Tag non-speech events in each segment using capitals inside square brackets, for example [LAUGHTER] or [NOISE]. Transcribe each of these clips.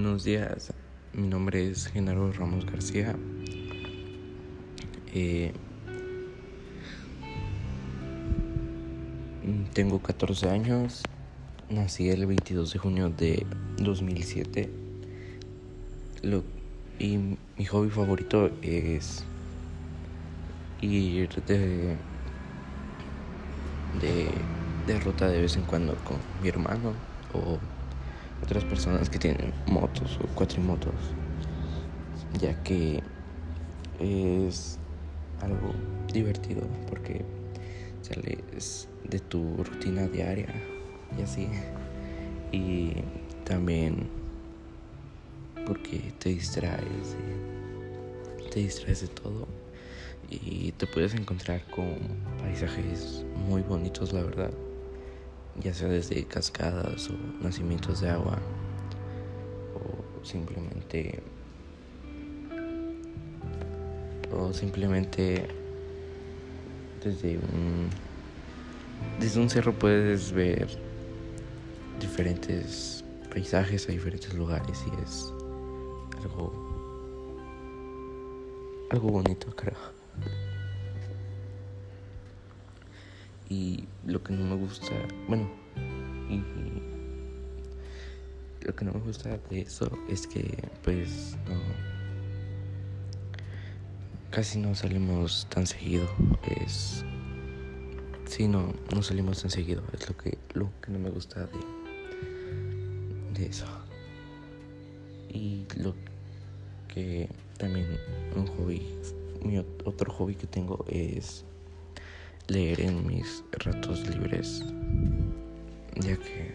Buenos días, mi nombre es Genaro Ramos García. Eh, tengo 14 años, nací el 22 de junio de 2007 Lo, y mi hobby favorito es ir de, de, de ruta de vez en cuando con mi hermano o otras personas que tienen motos o cuatrimotos, ya que es algo divertido porque sales de tu rutina diaria y así. Y también porque te distraes, te distraes de todo y te puedes encontrar con paisajes muy bonitos, la verdad ya sea desde cascadas o nacimientos de agua o simplemente o simplemente desde un desde un cerro puedes ver diferentes paisajes a diferentes lugares y es algo algo bonito creo Y lo que no me gusta, bueno, y, lo que no me gusta de eso es que pues no casi no salimos tan seguido. Es sí no, no salimos tan seguido, es lo que lo que no me gusta de, de eso. Y lo que también un hobby, mi otro hobby que tengo es leer en mis ratos libres, ya que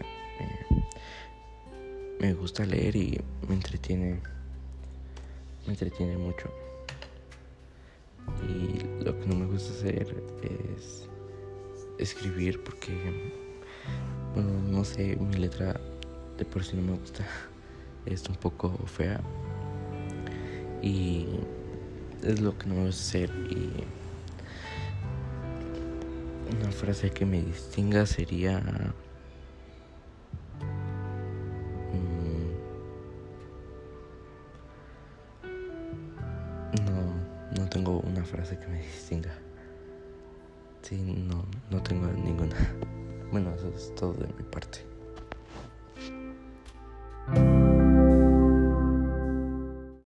me gusta leer y me entretiene, me entretiene mucho. Y lo que no me gusta hacer es escribir porque, bueno, no sé, mi letra de por sí no me gusta, [LAUGHS] es un poco fea y es lo que no me gusta hacer y una frase que me distinga sería... Mm, no, no tengo una frase que me distinga. Sí, no, no tengo ninguna. [LAUGHS] Bueno, eso es todo de mi parte.